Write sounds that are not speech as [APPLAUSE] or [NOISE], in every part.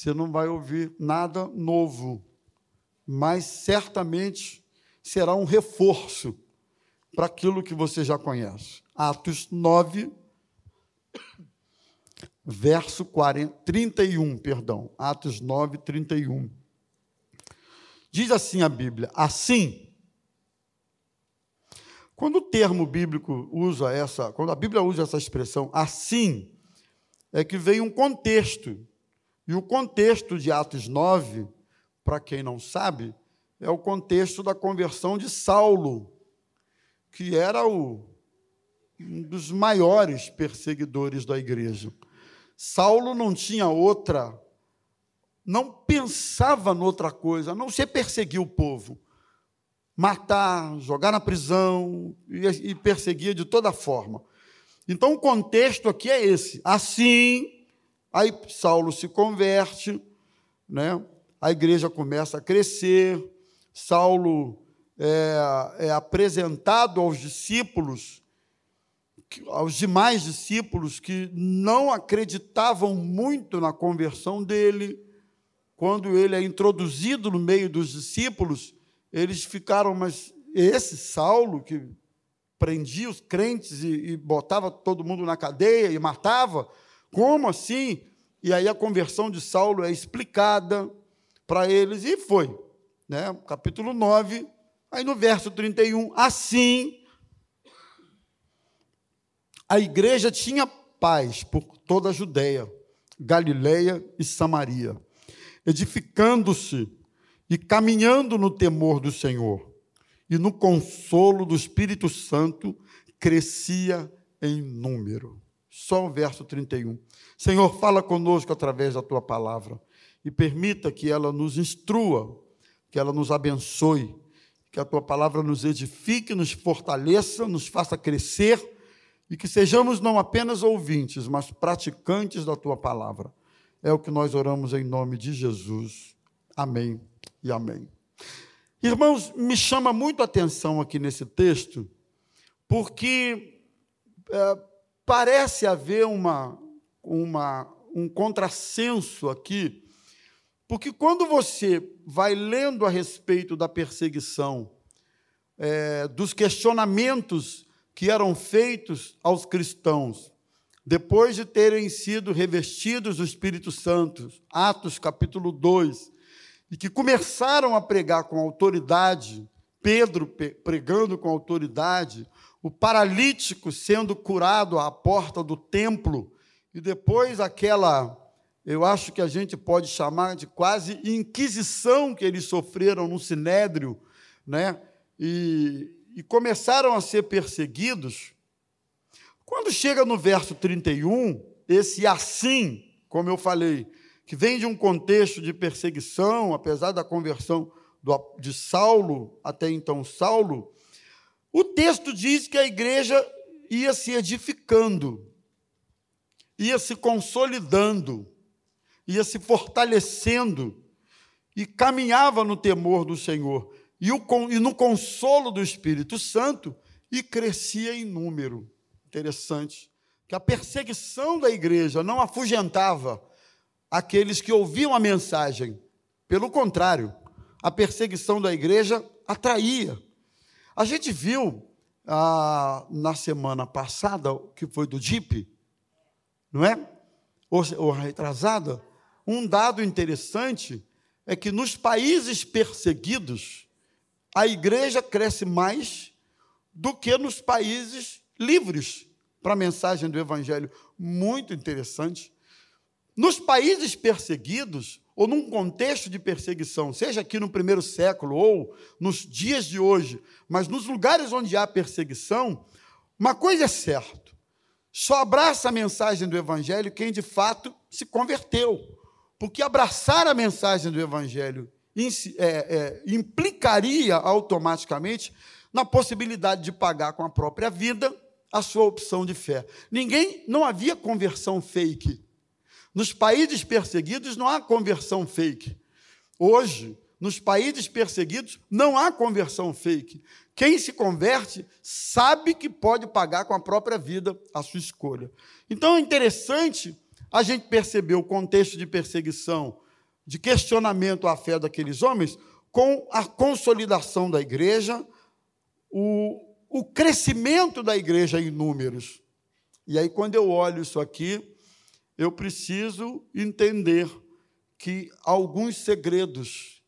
você não vai ouvir nada novo, mas certamente será um reforço para aquilo que você já conhece. Atos 9, verso 40, 31, perdão. Atos 9, 31. Diz assim a Bíblia: assim. Quando o termo bíblico usa essa, quando a Bíblia usa essa expressão assim, é que vem um contexto. E o contexto de Atos 9, para quem não sabe, é o contexto da conversão de Saulo, que era o, um dos maiores perseguidores da igreja. Saulo não tinha outra, não pensava noutra coisa, a não ser perseguir o povo, matar, jogar na prisão e, e perseguia de toda forma. Então o contexto aqui é esse. Assim, aí Saulo se converte, né? a igreja começa a crescer, Saulo é, é apresentado aos discípulos aos demais discípulos que não acreditavam muito na conversão dele, quando ele é introduzido no meio dos discípulos, eles ficaram, mas esse Saulo que prendia os crentes e, e botava todo mundo na cadeia e matava, como assim? E aí a conversão de Saulo é explicada para eles e foi, né? Capítulo 9, aí no verso 31, assim a igreja tinha paz por toda a Judéia, Galiléia e Samaria, edificando-se e caminhando no temor do Senhor, e no consolo do Espírito Santo crescia em número. Só o verso 31. Senhor, fala conosco através da tua palavra e permita que ela nos instrua, que ela nos abençoe, que a tua palavra nos edifique, nos fortaleça, nos faça crescer e que sejamos não apenas ouvintes, mas praticantes da tua palavra. É o que nós oramos em nome de Jesus. Amém e amém. Irmãos, me chama muito a atenção aqui nesse texto, porque é, parece haver uma, uma, um contrassenso aqui, porque quando você vai lendo a respeito da perseguição, é, dos questionamentos que eram feitos aos cristãos depois de terem sido revestidos do Espírito Santo, Atos capítulo 2, e que começaram a pregar com autoridade, Pedro pregando com autoridade, o paralítico sendo curado à porta do templo, e depois aquela, eu acho que a gente pode chamar de quase inquisição que eles sofreram no sinédrio, né? E, e começaram a ser perseguidos, quando chega no verso 31, esse assim, como eu falei, que vem de um contexto de perseguição, apesar da conversão de Saulo, até então Saulo, o texto diz que a igreja ia se edificando, ia se consolidando, ia se fortalecendo e caminhava no temor do Senhor e, no consolo do Espírito Santo e crescia em número. Interessante. Que a perseguição da igreja não afugentava aqueles que ouviam a mensagem. Pelo contrário, a perseguição da igreja atraía. A gente viu ah, na semana passada, que foi do DIP, não é? Ou, ou retrasada, um dado interessante é que nos países perseguidos, a igreja cresce mais do que nos países livres para a mensagem do evangelho. Muito interessante. Nos países perseguidos, ou num contexto de perseguição, seja aqui no primeiro século ou nos dias de hoje, mas nos lugares onde há perseguição, uma coisa é certa: só abraça a mensagem do Evangelho quem de fato se converteu. Porque abraçar a mensagem do Evangelho é, é, implicaria automaticamente na possibilidade de pagar com a própria vida a sua opção de fé. Ninguém, não havia conversão fake. Nos países perseguidos não há conversão fake. Hoje, nos países perseguidos, não há conversão fake. Quem se converte sabe que pode pagar com a própria vida a sua escolha. Então é interessante a gente perceber o contexto de perseguição de questionamento à fé daqueles homens com a consolidação da igreja, o, o crescimento da igreja em números. E aí, quando eu olho isso aqui, eu preciso entender que alguns segredos,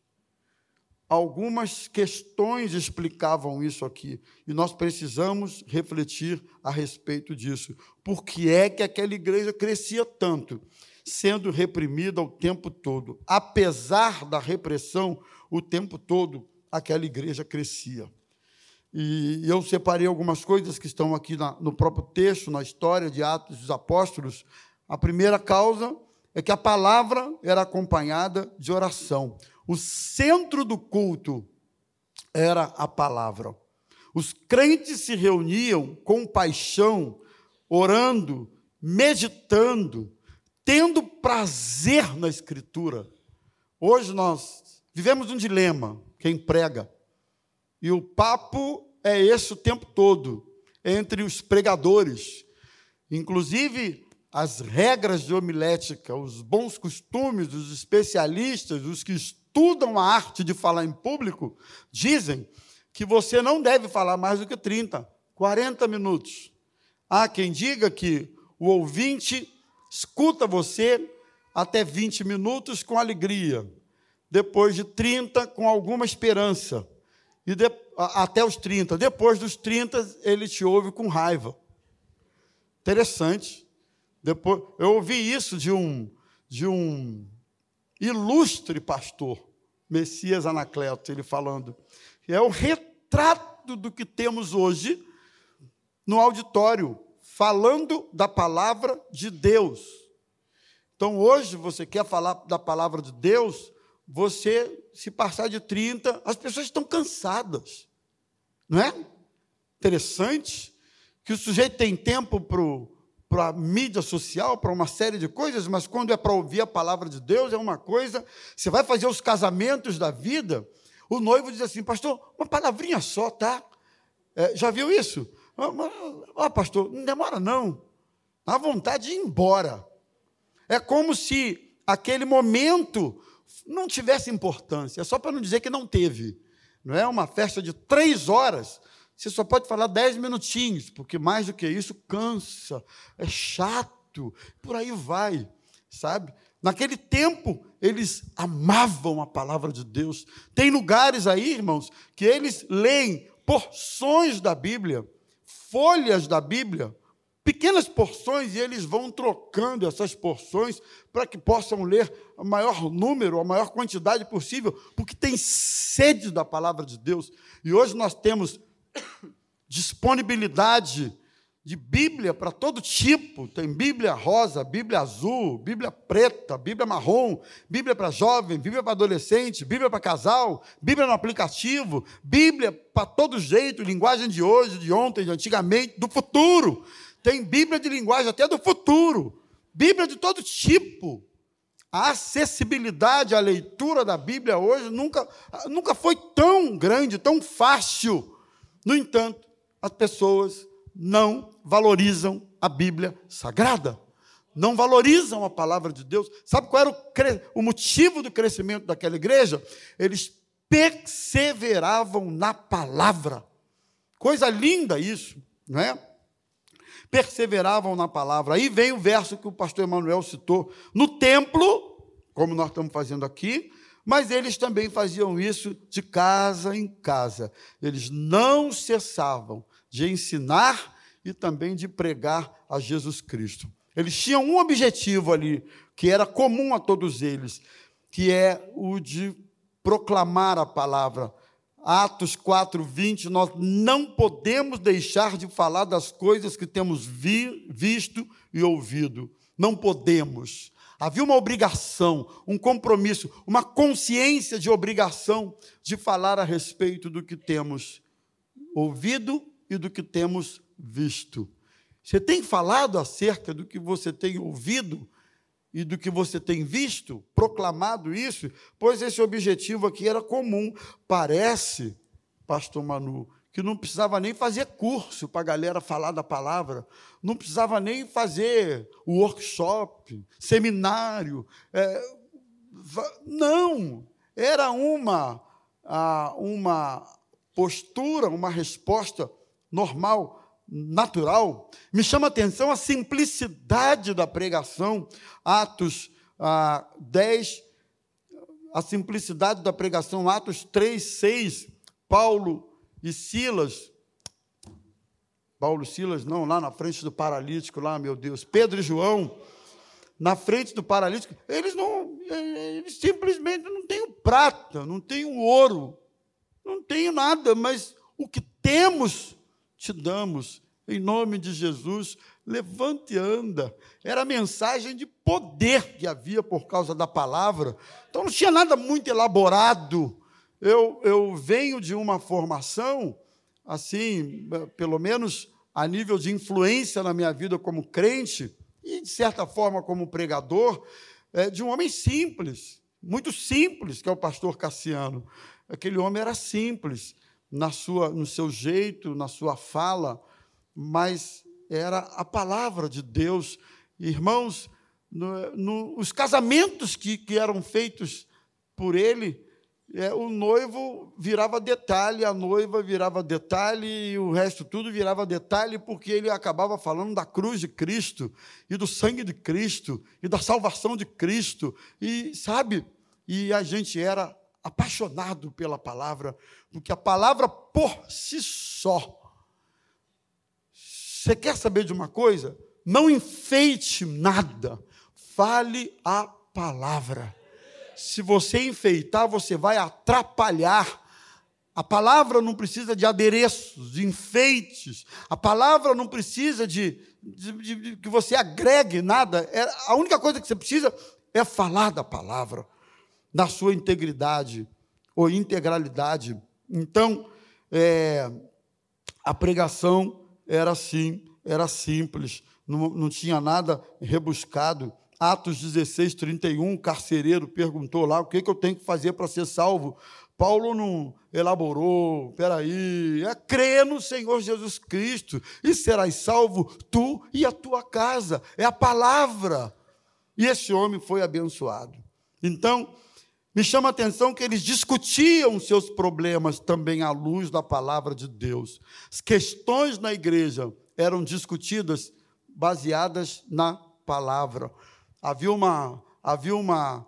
algumas questões explicavam isso aqui, e nós precisamos refletir a respeito disso. Por que é que aquela igreja crescia tanto, sendo reprimida o tempo todo? Apesar da repressão, o tempo todo, aquela igreja crescia. E eu separei algumas coisas que estão aqui na, no próprio texto, na história de Atos dos Apóstolos. A primeira causa é que a palavra era acompanhada de oração. O centro do culto era a palavra. Os crentes se reuniam com paixão, orando, meditando, tendo prazer na Escritura. Hoje nós vivemos um dilema, quem prega e o papo é esse o tempo todo, entre os pregadores. Inclusive, as regras de homilética, os bons costumes dos especialistas, os que estudam a arte de falar em público, dizem que você não deve falar mais do que 30, 40 minutos. Há quem diga que o ouvinte escuta você até 20 minutos com alegria, depois de 30 com alguma esperança e de, até os 30. Depois dos 30, ele te ouve com raiva. Interessante. Depois, eu ouvi isso de um, de um ilustre pastor, Messias Anacleto, ele falando. É o retrato do que temos hoje no auditório, falando da palavra de Deus. Então, hoje, você quer falar da palavra de Deus, você, se passar de 30, as pessoas estão cansadas. Não é? Interessante que o sujeito tem tempo para a mídia social, para uma série de coisas, mas quando é para ouvir a palavra de Deus, é uma coisa. Você vai fazer os casamentos da vida, o noivo diz assim, pastor, uma palavrinha só, tá? É, já viu isso? Ó, oh, pastor, não demora não. Dá vontade de ir embora. É como se aquele momento não tivesse importância, é só para não dizer que não teve. Não é uma festa de três horas, você só pode falar dez minutinhos, porque mais do que isso cansa, é chato, por aí vai, sabe? Naquele tempo, eles amavam a palavra de Deus. Tem lugares aí, irmãos, que eles leem porções da Bíblia, folhas da Bíblia, pequenas porções e eles vão trocando essas porções para que possam ler o maior número, a maior quantidade possível, porque tem sede da palavra de Deus. E hoje nós temos disponibilidade de Bíblia para todo tipo. Tem Bíblia rosa, Bíblia azul, Bíblia preta, Bíblia marrom, Bíblia para jovem, Bíblia para adolescente, Bíblia para casal, Bíblia no aplicativo, Bíblia para todo jeito, linguagem de hoje, de ontem, de antigamente, do futuro. Tem Bíblia de linguagem até do futuro, Bíblia de todo tipo. A acessibilidade à leitura da Bíblia hoje nunca, nunca foi tão grande, tão fácil. No entanto, as pessoas não valorizam a Bíblia sagrada, não valorizam a palavra de Deus. Sabe qual era o, o motivo do crescimento daquela igreja? Eles perseveravam na palavra. Coisa linda isso, não é? perseveravam na palavra. Aí vem o verso que o pastor Emanuel citou. No templo, como nós estamos fazendo aqui, mas eles também faziam isso de casa em casa. Eles não cessavam de ensinar e também de pregar a Jesus Cristo. Eles tinham um objetivo ali, que era comum a todos eles, que é o de proclamar a palavra, Atos 4, 20, nós não podemos deixar de falar das coisas que temos vi, visto e ouvido. Não podemos. Havia uma obrigação, um compromisso, uma consciência de obrigação de falar a respeito do que temos ouvido e do que temos visto. Você tem falado acerca do que você tem ouvido e do que você tem visto, proclamado isso, pois esse objetivo aqui era comum. Parece, pastor Manu, que não precisava nem fazer curso para a galera falar da palavra, não precisava nem fazer workshop, seminário, é, Não, era uma, uma postura, uma resposta normal, natural. Me chama a atenção a simplicidade da pregação, Atos ah, 10, a simplicidade da pregação, Atos 3, 6, Paulo e Silas. Paulo Silas, não, lá na frente do paralítico, lá, meu Deus. Pedro e João, na frente do paralítico, eles não, eles simplesmente não têm prata, não têm ouro, não tenho nada, mas o que temos te damos. Em nome de Jesus, levante e anda. Era a mensagem de poder que havia por causa da palavra. Então não tinha nada muito elaborado. Eu, eu venho de uma formação, assim, pelo menos a nível de influência na minha vida como crente, e de certa forma como pregador, é, de um homem simples, muito simples, que é o pastor Cassiano. Aquele homem era simples na sua, no seu jeito, na sua fala, mas era a palavra de Deus. Irmãos, no, no, os casamentos que, que eram feitos por ele, é, o noivo virava detalhe, a noiva virava detalhe, e o resto tudo virava detalhe, porque ele acabava falando da cruz de Cristo, e do sangue de Cristo, e da salvação de Cristo, e sabe, e a gente era apaixonado pela palavra, porque a palavra por si só. Você quer saber de uma coisa? Não enfeite nada, fale a palavra. Se você enfeitar, você vai atrapalhar. A palavra não precisa de adereços, de enfeites. A palavra não precisa de, de, de, de que você agregue nada. É, a única coisa que você precisa é falar da palavra na sua integridade ou integralidade. Então, é, a pregação era assim, era simples, não, não tinha nada rebuscado. Atos 16, 31, o carcereiro perguntou lá o que, que eu tenho que fazer para ser salvo. Paulo não elaborou, peraí, é crer no Senhor Jesus Cristo e serás salvo tu e a tua casa. É a palavra. E esse homem foi abençoado. Então, me chama a atenção que eles discutiam seus problemas também à luz da palavra de Deus. As questões na igreja eram discutidas baseadas na palavra. Havia uma, havia uma,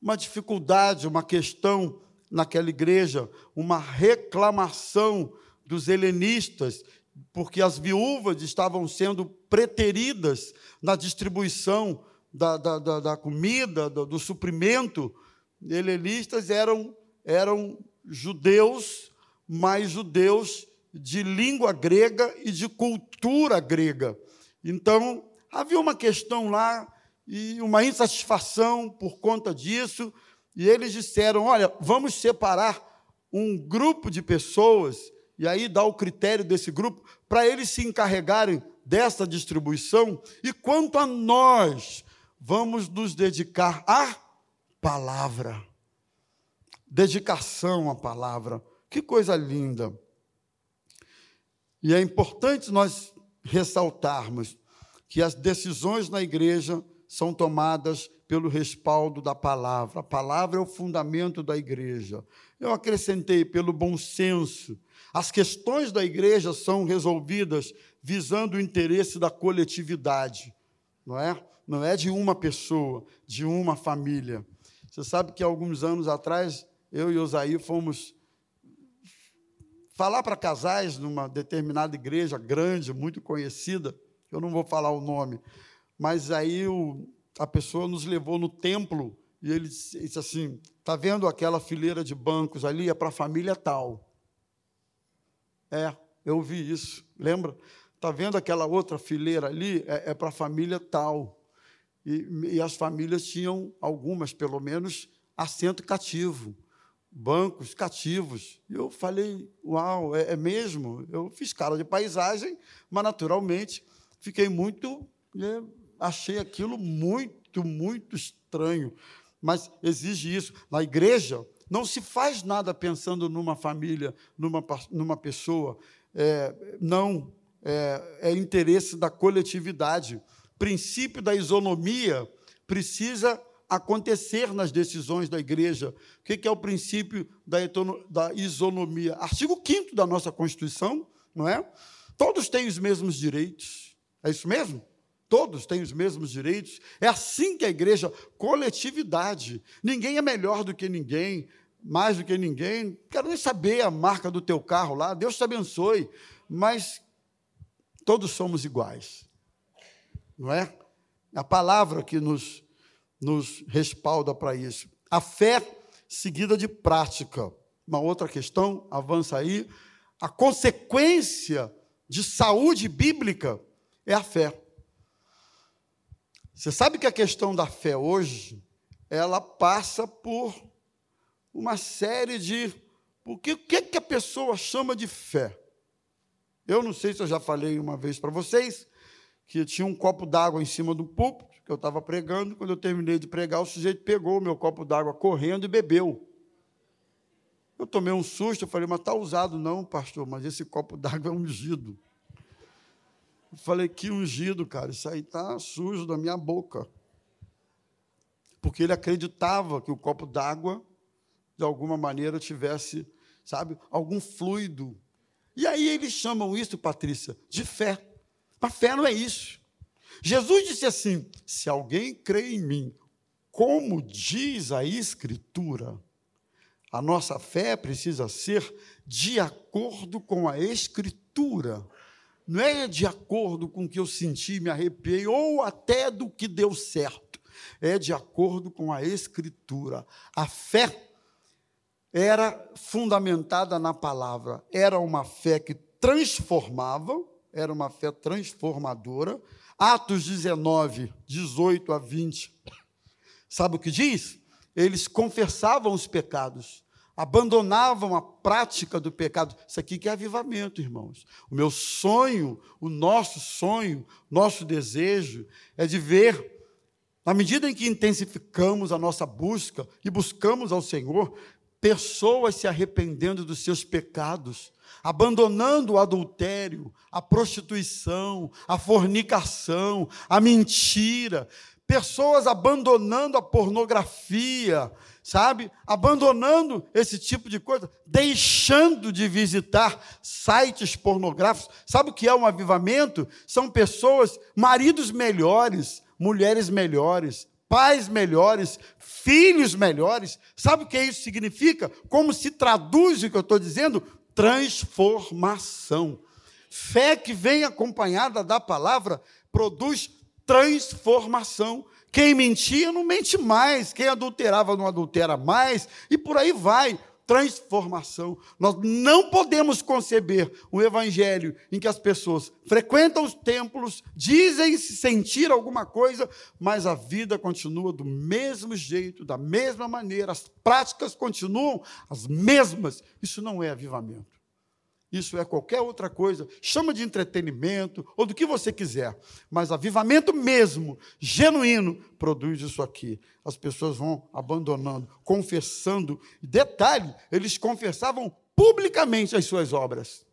uma dificuldade, uma questão naquela igreja, uma reclamação dos helenistas, porque as viúvas estavam sendo preteridas na distribuição da, da, da, da comida, do, do suprimento helenistas eram, eram judeus, mas judeus de língua grega e de cultura grega. Então, havia uma questão lá e uma insatisfação por conta disso, e eles disseram: olha, vamos separar um grupo de pessoas, e aí dá o critério desse grupo, para eles se encarregarem dessa distribuição, e quanto a nós, vamos nos dedicar a palavra. Dedicação à palavra. Que coisa linda. E é importante nós ressaltarmos que as decisões na igreja são tomadas pelo respaldo da palavra. A palavra é o fundamento da igreja. Eu acrescentei pelo bom senso. As questões da igreja são resolvidas visando o interesse da coletividade, não é? Não é de uma pessoa, de uma família. Você sabe que alguns anos atrás, eu e Osaí fomos falar para casais numa determinada igreja grande, muito conhecida, eu não vou falar o nome, mas aí o, a pessoa nos levou no templo e ele disse assim: está vendo aquela fileira de bancos ali? É para a família tal. É, eu vi isso, lembra? Está vendo aquela outra fileira ali? É, é para a família tal. E, e as famílias tinham, algumas pelo menos, assento cativo, bancos cativos. E eu falei, uau, é, é mesmo? Eu fiz cara de paisagem, mas naturalmente fiquei muito. Né, achei aquilo muito, muito estranho. Mas exige isso. Na igreja, não se faz nada pensando numa família, numa, numa pessoa. É, não, é, é interesse da coletividade princípio da isonomia precisa acontecer nas decisões da igreja. O que é o princípio da isonomia? Artigo 5 da nossa Constituição, não é? Todos têm os mesmos direitos. É isso mesmo? Todos têm os mesmos direitos. É assim que a igreja, coletividade. Ninguém é melhor do que ninguém, mais do que ninguém. Quero nem saber a marca do teu carro lá. Deus te abençoe. Mas todos somos iguais. Não é? A palavra que nos nos respalda para isso. A fé seguida de prática. Uma outra questão, avança aí. A consequência de saúde bíblica é a fé. Você sabe que a questão da fé hoje, ela passa por uma série de. Porque o que, que a pessoa chama de fé? Eu não sei se eu já falei uma vez para vocês que tinha um copo d'água em cima do púlpito que eu estava pregando. Quando eu terminei de pregar, o sujeito pegou o meu copo d'água correndo e bebeu. Eu tomei um susto, eu falei, mas está usado não, pastor, mas esse copo d'água é ungido. Falei, que ungido, cara, isso aí está sujo da minha boca. Porque ele acreditava que o copo d'água, de alguma maneira, tivesse, sabe, algum fluido. E aí eles chamam isso, Patrícia, de fé. Mas fé não é isso. Jesus disse assim: se alguém crê em mim, como diz a Escritura, a nossa fé precisa ser de acordo com a Escritura. Não é de acordo com o que eu senti, me arrepiei, ou até do que deu certo. É de acordo com a Escritura. A fé era fundamentada na palavra, era uma fé que transformava, era uma fé transformadora, Atos 19, 18 a 20. Sabe o que diz? Eles confessavam os pecados, abandonavam a prática do pecado. Isso aqui que é avivamento, irmãos. O meu sonho, o nosso sonho, nosso desejo é de ver, na medida em que intensificamos a nossa busca e buscamos ao Senhor, pessoas se arrependendo dos seus pecados, abandonando o adultério, a prostituição, a fornicação, a mentira, pessoas abandonando a pornografia, sabe? Abandonando esse tipo de coisa, deixando de visitar sites pornográficos. Sabe o que é um avivamento? São pessoas, maridos melhores, mulheres melhores, pais melhores, filhos melhores. Sabe o que isso significa? Como se traduz o que eu estou dizendo? transformação. Fé que vem acompanhada da palavra produz transformação. Quem mentia não mente mais, quem adulterava não adultera mais, e por aí vai transformação. Nós não podemos conceber um evangelho em que as pessoas frequentam os templos, dizem se sentir alguma coisa, mas a vida continua do mesmo jeito, da mesma maneira, as práticas continuam as mesmas. Isso não é avivamento. Isso é qualquer outra coisa, chama de entretenimento ou do que você quiser, mas avivamento mesmo, genuíno, produz isso aqui. As pessoas vão abandonando, confessando. Detalhe, eles confessavam publicamente as suas obras.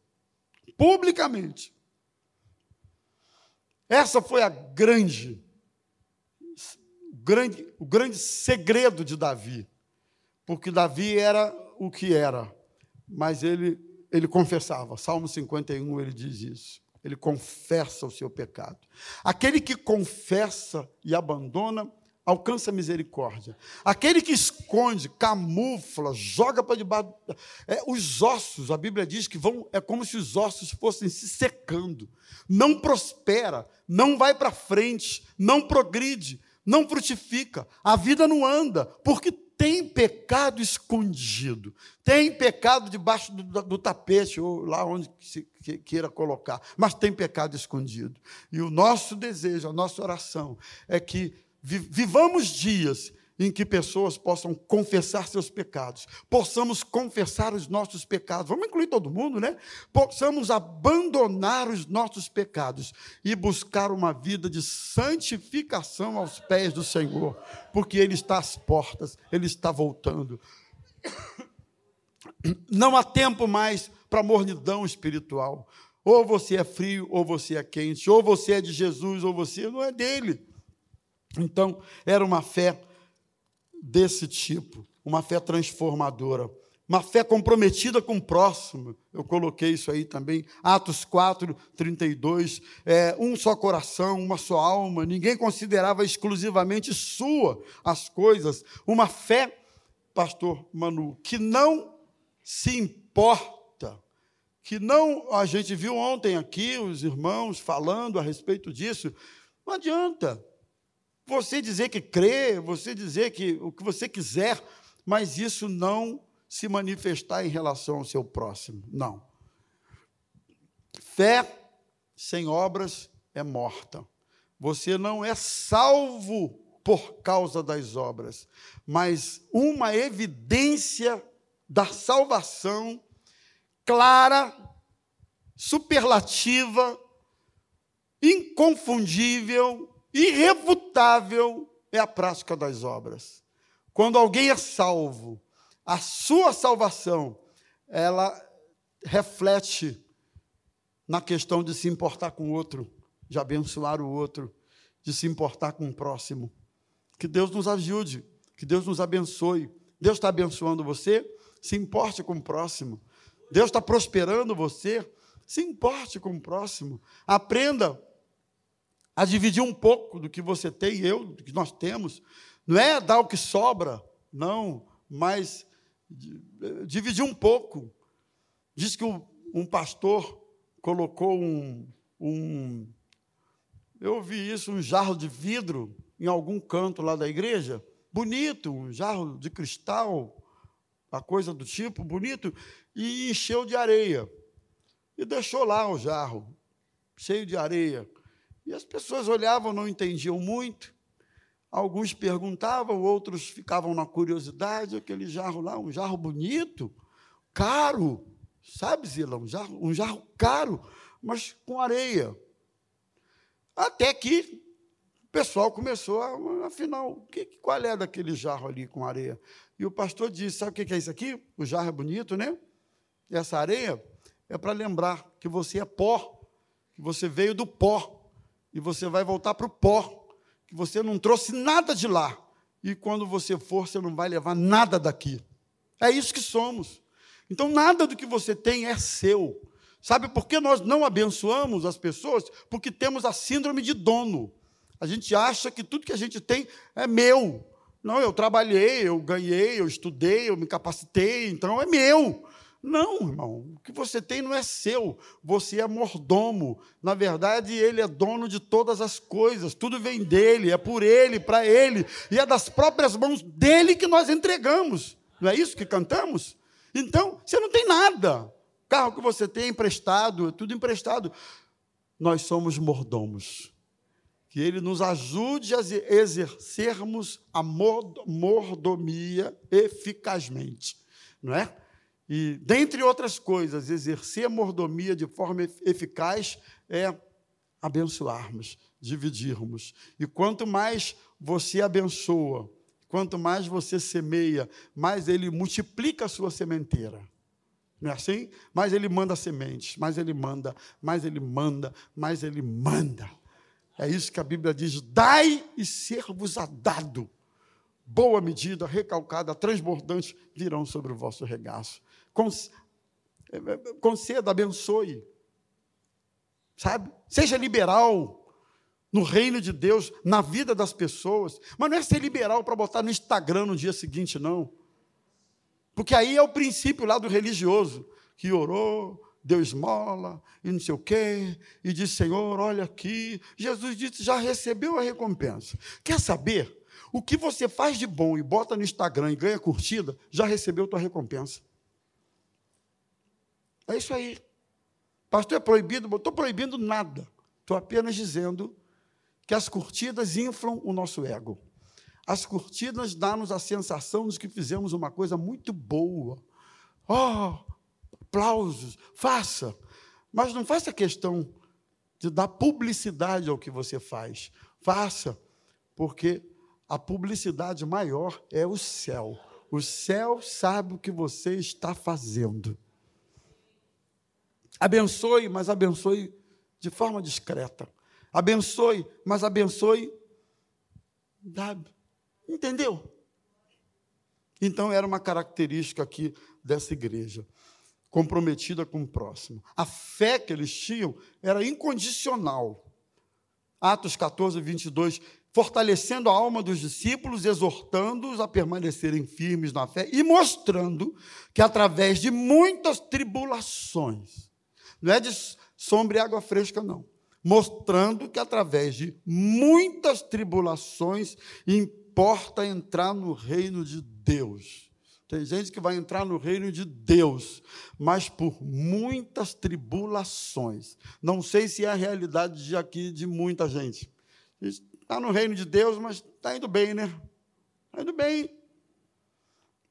Publicamente. Essa foi a grande, grande, o grande segredo de Davi. Porque Davi era o que era, mas ele ele confessava. Salmo 51 ele diz isso. Ele confessa o seu pecado. Aquele que confessa e abandona alcança misericórdia. Aquele que esconde, camufla, joga para debaixo. É, os ossos, a Bíblia diz que vão, é como se os ossos fossem se secando. Não prospera, não vai para frente, não progride, não frutifica. A vida não anda, porque tem pecado escondido, tem pecado debaixo do, do, tapete, ou lá onde se queira colocar, mas tem pecado escondido. E o nosso desejo, a nossa oração é que vivamos dias em que pessoas possam confessar seus pecados, possamos confessar os nossos pecados, vamos incluir todo mundo, né? Possamos abandonar os nossos pecados e buscar uma vida de santificação aos pés do Senhor, porque Ele está às portas, Ele está voltando. [COUGHS] Não há tempo mais para mornidão espiritual. Ou você é frio, ou você é quente, ou você é de Jesus, ou você não é dele. Então, era uma fé desse tipo, uma fé transformadora. Uma fé comprometida com o próximo. Eu coloquei isso aí também. Atos 4, 32. É, um só coração, uma só alma. Ninguém considerava exclusivamente sua as coisas. Uma fé, pastor Manu, que não se importa. Que não. A gente viu ontem aqui os irmãos falando a respeito disso. Não adianta você dizer que crê, você dizer que o que você quiser, mas isso não se manifestar em relação ao seu próximo. Não. Fé sem obras é morta. Você não é salvo por causa das obras, mas uma evidência da salvação clara, superlativa, inconfundível, irrefutável é a prática das obras. Quando alguém é salvo, a sua salvação, ela reflete na questão de se importar com o outro, de abençoar o outro, de se importar com o próximo. Que Deus nos ajude, que Deus nos abençoe. Deus está abençoando você, se importe com o próximo. Deus está prosperando você, se importe com o próximo. Aprenda a dividir um pouco do que você tem e eu, do que nós temos. Não é dar o que sobra, não, mas dividir um pouco. Diz que um, pastor colocou um, um, Eu ouvi isso, um jarro de vidro em algum canto lá da igreja. Bonito, um jarro de cristal, a coisa do tipo, bonito, e encheu de areia. E deixou lá o jarro, cheio de areia. E as pessoas olhavam, não entendiam muito. Alguns perguntavam, outros ficavam na curiosidade, aquele jarro lá, um jarro bonito, caro, sabe, Zila? Um jarro, um jarro caro, mas com areia. Até que o pessoal começou a, afinal, que, qual é daquele jarro ali com areia? E o pastor disse: sabe o que é isso aqui? O jarro é bonito, né? Essa areia é para lembrar que você é pó, que você veio do pó, e você vai voltar para o pó que você não trouxe nada de lá. E quando você for, você não vai levar nada daqui. É isso que somos. Então, nada do que você tem é seu. Sabe por que nós não abençoamos as pessoas? Porque temos a síndrome de dono. A gente acha que tudo que a gente tem é meu. Não, eu trabalhei, eu ganhei, eu estudei, eu me capacitei, então é meu. Não, irmão, o que você tem não é seu, você é mordomo. Na verdade, ele é dono de todas as coisas, tudo vem dele, é por ele, para ele, e é das próprias mãos dele que nós entregamos. Não é isso que cantamos? Então, você não tem nada. O carro que você tem é emprestado, é tudo emprestado. Nós somos mordomos. Que ele nos ajude a exercermos a mordomia eficazmente, não é? E, dentre outras coisas, exercer a mordomia de forma eficaz é abençoarmos, dividirmos. E quanto mais você abençoa, quanto mais você semeia, mais ele multiplica a sua sementeira. Não é assim? Mais ele manda sementes, mais ele manda, mais ele manda, mais ele manda. É isso que a Bíblia diz: dai e ser-vos-á dado. Boa medida, recalcada, transbordante, virão sobre o vosso regaço. Conceda, abençoe. Sabe? Seja liberal no reino de Deus, na vida das pessoas. Mas não é ser liberal para botar no Instagram no dia seguinte, não. Porque aí é o princípio lá do religioso, que orou, deu esmola, e não sei o quê, e disse, Senhor, olha aqui. Jesus disse, já recebeu a recompensa. Quer saber? O que você faz de bom e bota no Instagram e ganha curtida, já recebeu tua recompensa. É isso aí. Pastor, é proibido? Não estou proibindo nada. Estou apenas dizendo que as curtidas inflam o nosso ego. As curtidas dão-nos a sensação de que fizemos uma coisa muito boa. Oh, aplausos, faça. Mas não faça questão de dar publicidade ao que você faz. Faça, porque a publicidade maior é o céu. O céu sabe o que você está fazendo. Abençoe, mas abençoe de forma discreta. Abençoe, mas abençoe. Entendeu? Então, era uma característica aqui dessa igreja, comprometida com o próximo. A fé que eles tinham era incondicional. Atos 14, 22, fortalecendo a alma dos discípulos, exortando-os a permanecerem firmes na fé e mostrando que através de muitas tribulações, não é de sombra e água fresca, não, mostrando que através de muitas tribulações importa entrar no reino de Deus. Tem gente que vai entrar no reino de Deus, mas por muitas tribulações. Não sei se é a realidade de aqui de muita gente. Está no reino de Deus, mas está indo bem, né? Está indo bem.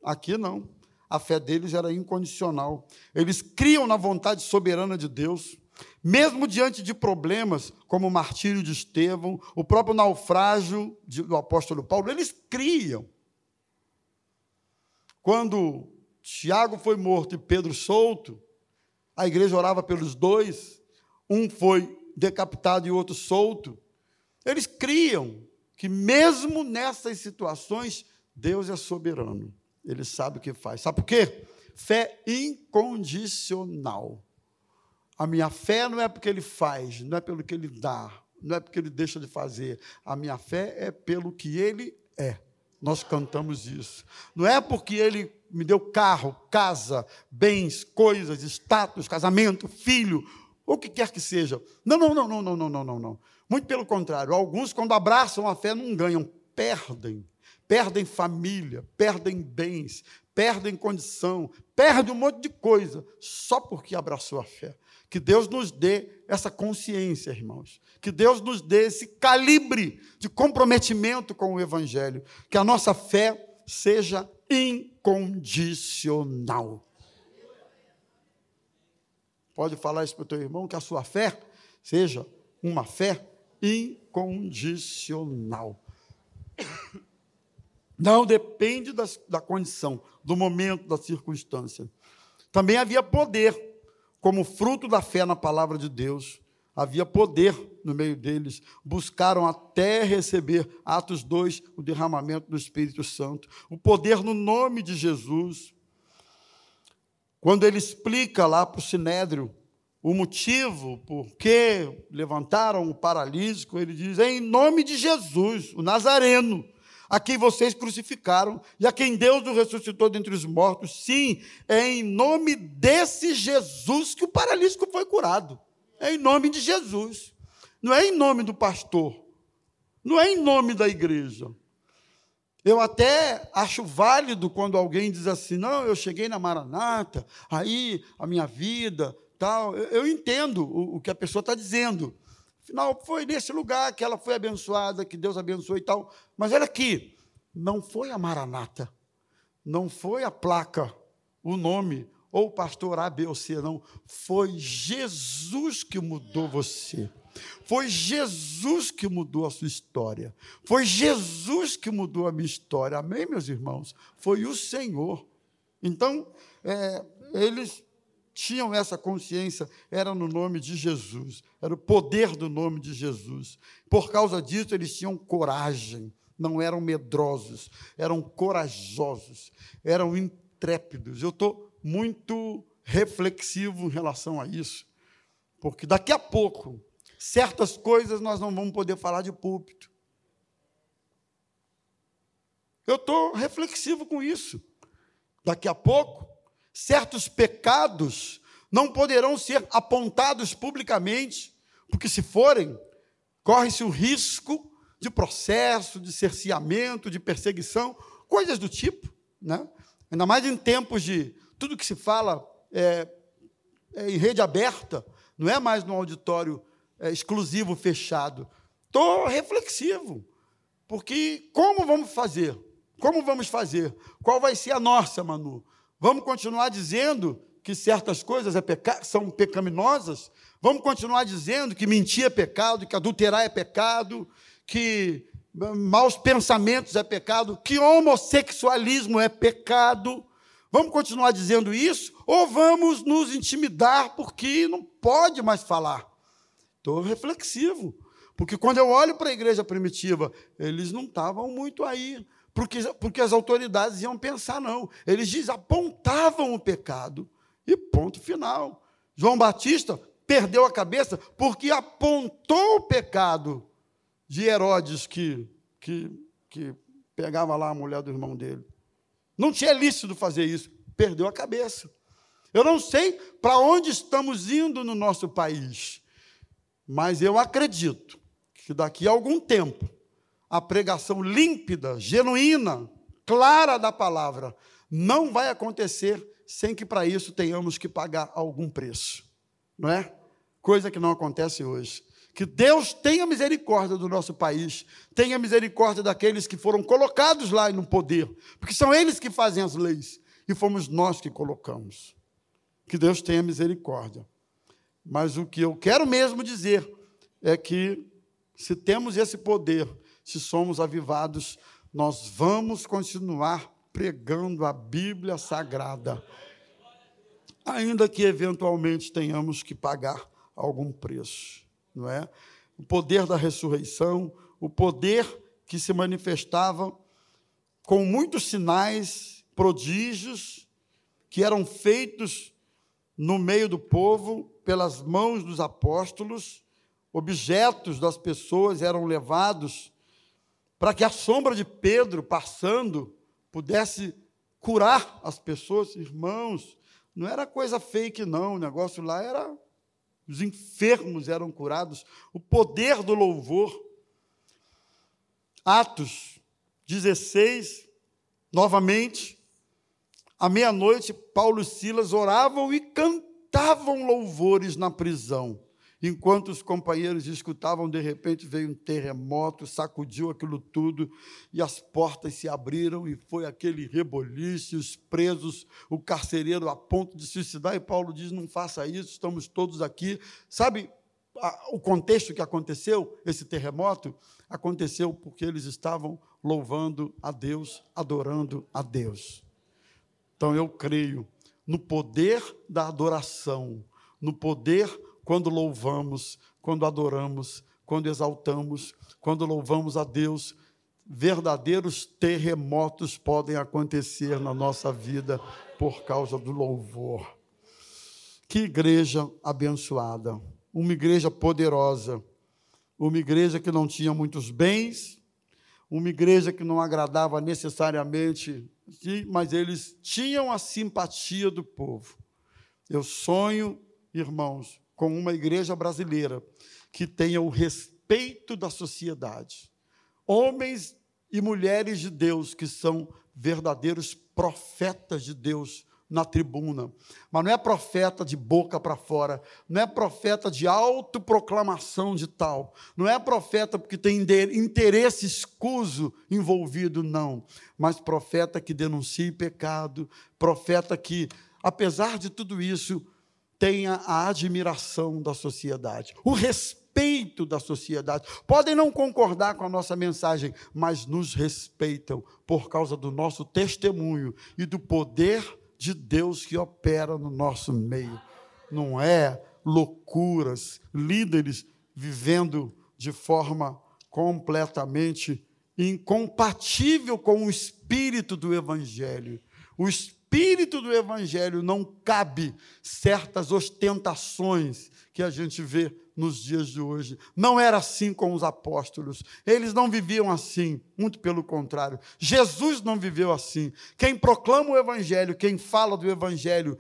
Aqui não. A fé deles era incondicional. Eles criam na vontade soberana de Deus. Mesmo diante de problemas, como o martírio de Estevão, o próprio naufrágio do apóstolo Paulo, eles criam. Quando Tiago foi morto e Pedro solto, a igreja orava pelos dois, um foi decapitado e outro solto. Eles criam que, mesmo nessas situações, Deus é soberano. Ele sabe o que faz. Sabe por quê? Fé incondicional. A minha fé não é porque ele faz, não é pelo que ele dá, não é porque ele deixa de fazer. A minha fé é pelo que ele é. Nós cantamos isso. Não é porque ele me deu carro, casa, bens, coisas, status, casamento, filho, ou o que quer que seja. Não, não, não, não, não, não, não, não, Muito pelo contrário, alguns quando abraçam a fé não ganham, perdem. Perdem família, perdem bens, perdem condição, perdem um monte de coisa, só porque abraçou a fé. Que Deus nos dê essa consciência, irmãos. Que Deus nos dê esse calibre de comprometimento com o Evangelho. Que a nossa fé seja incondicional. Pode falar isso para o teu irmão, que a sua fé seja uma fé incondicional. Não depende das, da condição, do momento, da circunstância. Também havia poder como fruto da fé na palavra de Deus, havia poder no meio deles, buscaram até receber, Atos 2, o derramamento do Espírito Santo, o poder no nome de Jesus. Quando ele explica lá para o Sinédrio o motivo por que levantaram o paralítico, ele diz: em nome de Jesus, o Nazareno, a quem vocês crucificaram e a quem Deus o ressuscitou dentre os mortos. Sim, é em nome desse Jesus que o paralítico foi curado. É em nome de Jesus. Não é em nome do pastor. Não é em nome da igreja. Eu até acho válido quando alguém diz assim: não, eu cheguei na Maranata, aí a minha vida, tal. Eu, eu entendo o, o que a pessoa está dizendo. Afinal, foi nesse lugar que ela foi abençoada, que Deus abençoou e tal. Mas olha aqui, não foi a Maranata, não foi a placa, o nome, ou o pastor A, B ou C, não. Foi Jesus que mudou você. Foi Jesus que mudou a sua história. Foi Jesus que mudou a minha história. Amém, meus irmãos? Foi o Senhor. Então, é, eles tinham essa consciência, era no nome de Jesus, era o poder do nome de Jesus. Por causa disso, eles tinham coragem, não eram medrosos, eram corajosos, eram intrépidos. Eu estou muito reflexivo em relação a isso, porque daqui a pouco, certas coisas nós não vamos poder falar de púlpito. Eu estou reflexivo com isso. Daqui a pouco, certos pecados não poderão ser apontados publicamente, porque se forem, corre-se o risco de processo, de cerceamento, de perseguição, coisas do tipo, né? ainda mais em tempos de tudo que se fala é, é em rede aberta, não é mais no auditório é, exclusivo, fechado. Estou reflexivo, porque como vamos fazer? Como vamos fazer? Qual vai ser a nossa, Manu? Vamos continuar dizendo que certas coisas é peca são pecaminosas? Vamos continuar dizendo que mentir é pecado, que adulterar é pecado, que maus pensamentos é pecado, que homossexualismo é pecado? Vamos continuar dizendo isso? Ou vamos nos intimidar porque não pode mais falar? Estou reflexivo. Porque quando eu olho para a igreja primitiva, eles não estavam muito aí porque, porque as autoridades iam pensar, não. Eles diz, apontavam o pecado e ponto final. João Batista perdeu a cabeça porque apontou o pecado de Herodes que, que, que pegava lá a mulher do irmão dele. Não tinha lícito fazer isso, perdeu a cabeça. Eu não sei para onde estamos indo no nosso país, mas eu acredito que daqui a algum tempo a pregação límpida, genuína, clara da palavra não vai acontecer sem que para isso tenhamos que pagar algum preço, não é? Coisa que não acontece hoje. Que Deus tenha misericórdia do nosso país, tenha misericórdia daqueles que foram colocados lá no poder, porque são eles que fazem as leis e fomos nós que colocamos. Que Deus tenha misericórdia. Mas o que eu quero mesmo dizer é que, se temos esse poder, se somos avivados, nós vamos continuar pregando a Bíblia Sagrada, ainda que eventualmente tenhamos que pagar algum preço não é? O poder da ressurreição, o poder que se manifestava com muitos sinais, prodígios, que eram feitos no meio do povo pelas mãos dos apóstolos, objetos das pessoas eram levados para que a sombra de Pedro passando pudesse curar as pessoas, irmãos. Não era coisa fake, não. O negócio lá era os enfermos eram curados, o poder do louvor. Atos 16, novamente, à meia-noite, Paulo e Silas oravam e cantavam louvores na prisão. Enquanto os companheiros escutavam, de repente veio um terremoto, sacudiu aquilo tudo, e as portas se abriram, e foi aquele reboliço, os presos, o carcereiro a ponto de suicidar, e Paulo diz: Não faça isso, estamos todos aqui. Sabe o contexto que aconteceu, esse terremoto? Aconteceu porque eles estavam louvando a Deus, adorando a Deus. Então eu creio no poder da adoração, no poder quando louvamos, quando adoramos, quando exaltamos, quando louvamos a Deus, verdadeiros terremotos podem acontecer na nossa vida por causa do louvor. Que igreja abençoada, uma igreja poderosa, uma igreja que não tinha muitos bens, uma igreja que não agradava necessariamente, mas eles tinham a simpatia do povo. Eu sonho, irmãos, com uma igreja brasileira que tenha o respeito da sociedade. Homens e mulheres de Deus que são verdadeiros profetas de Deus na tribuna. Mas não é profeta de boca para fora, não é profeta de autoproclamação de tal, não é profeta porque tem interesse escuso envolvido, não. Mas profeta que denuncie pecado, profeta que, apesar de tudo isso, tenha a admiração da sociedade, o respeito da sociedade. Podem não concordar com a nossa mensagem, mas nos respeitam por causa do nosso testemunho e do poder de Deus que opera no nosso meio. Não é loucuras, líderes vivendo de forma completamente incompatível com o espírito do Evangelho. O espírito espírito do Evangelho não cabe certas ostentações que a gente vê nos dias de hoje. Não era assim com os apóstolos. Eles não viviam assim, muito pelo contrário. Jesus não viveu assim. Quem proclama o Evangelho, quem fala do Evangelho,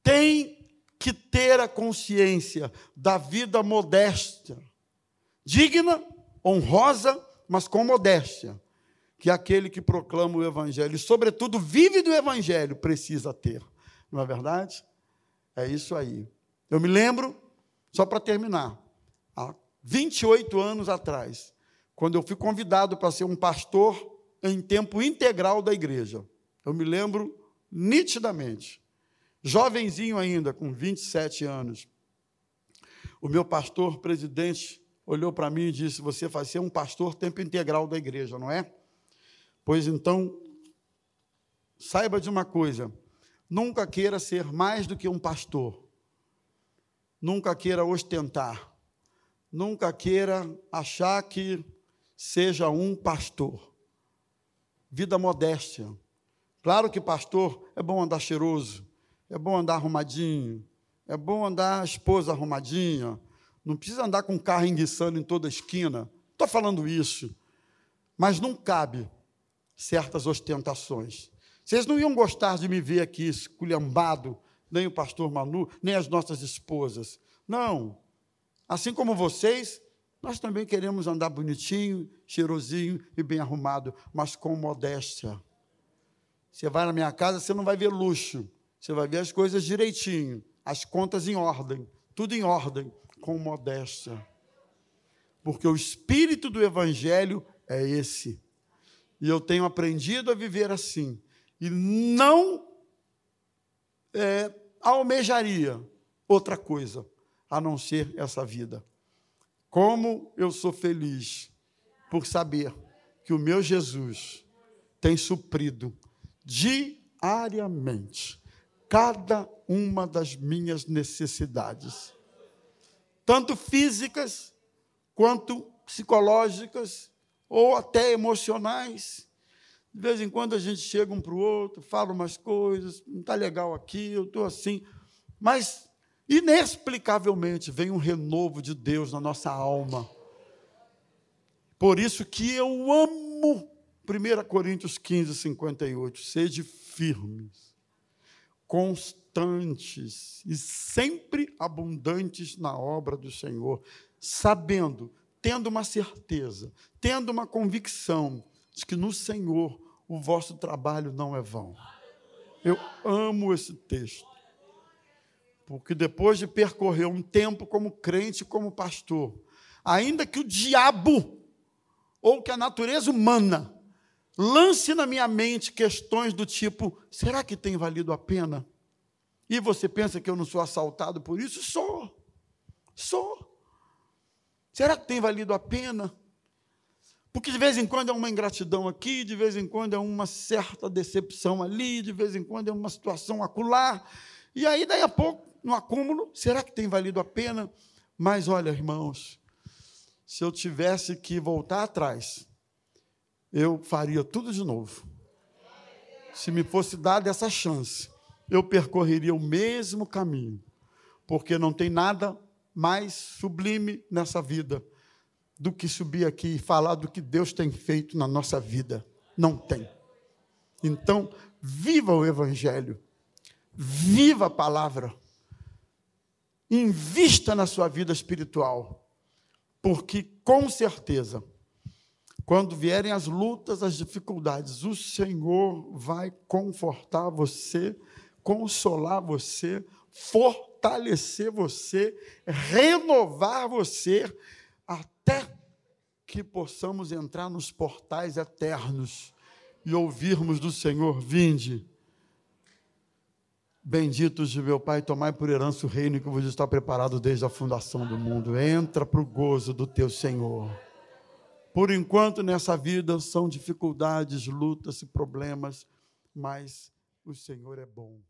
tem que ter a consciência da vida modesta, digna, honrosa, mas com modéstia que aquele que proclama o Evangelho, e sobretudo vive do Evangelho, precisa ter. Não é verdade? É isso aí. Eu me lembro, só para terminar, há 28 anos atrás, quando eu fui convidado para ser um pastor em tempo integral da igreja. Eu me lembro nitidamente, jovenzinho ainda, com 27 anos. O meu pastor presidente olhou para mim e disse: Você vai ser um pastor tempo integral da igreja, não é? Pois então, saiba de uma coisa: nunca queira ser mais do que um pastor, nunca queira ostentar, nunca queira achar que seja um pastor. vida modéstia. Claro que, pastor, é bom andar cheiroso, é bom andar arrumadinho, é bom andar a esposa arrumadinha, não precisa andar com o carro enguiçando em toda esquina. Estou falando isso. Mas não cabe certas ostentações. Vocês não iam gostar de me ver aqui esculhambado, nem o pastor Manu, nem as nossas esposas. Não. Assim como vocês, nós também queremos andar bonitinho, cheirosinho e bem arrumado, mas com modéstia. Você vai na minha casa, você não vai ver luxo, você vai ver as coisas direitinho, as contas em ordem, tudo em ordem, com modéstia. Porque o espírito do evangelho é esse. E eu tenho aprendido a viver assim. E não é, almejaria outra coisa a não ser essa vida. Como eu sou feliz por saber que o meu Jesus tem suprido diariamente cada uma das minhas necessidades, tanto físicas quanto psicológicas ou até emocionais. De vez em quando a gente chega um para o outro, fala umas coisas, não está legal aqui, eu estou assim. Mas, inexplicavelmente, vem um renovo de Deus na nossa alma. Por isso que eu amo 1 Coríntios 15, 58. Sede firmes, constantes e sempre abundantes na obra do Senhor, sabendo tendo uma certeza, tendo uma convicção de que no Senhor o vosso trabalho não é vão. Eu amo esse texto. Porque depois de percorrer um tempo como crente, como pastor, ainda que o diabo ou que a natureza humana lance na minha mente questões do tipo: será que tem valido a pena? E você pensa que eu não sou assaltado por isso? Sou. Sou. Será que tem valido a pena? Porque de vez em quando é uma ingratidão aqui, de vez em quando é uma certa decepção ali, de vez em quando é uma situação acular. E aí, daí a pouco, no acúmulo, será que tem valido a pena? Mas olha, irmãos, se eu tivesse que voltar atrás, eu faria tudo de novo. Se me fosse dada essa chance, eu percorreria o mesmo caminho, porque não tem nada mais sublime nessa vida do que subir aqui e falar do que Deus tem feito na nossa vida. Não tem. Então, viva o Evangelho, viva a palavra, invista na sua vida espiritual, porque com certeza, quando vierem as lutas, as dificuldades, o Senhor vai confortar você, consolar você, fortalecer você, renovar você, até que possamos entrar nos portais eternos e ouvirmos do Senhor: Vinde. Benditos de meu Pai, tomai por herança o reino que vos está preparado desde a fundação do mundo. Entra para o gozo do teu Senhor. Por enquanto, nessa vida são dificuldades, lutas e problemas, mas o Senhor é bom.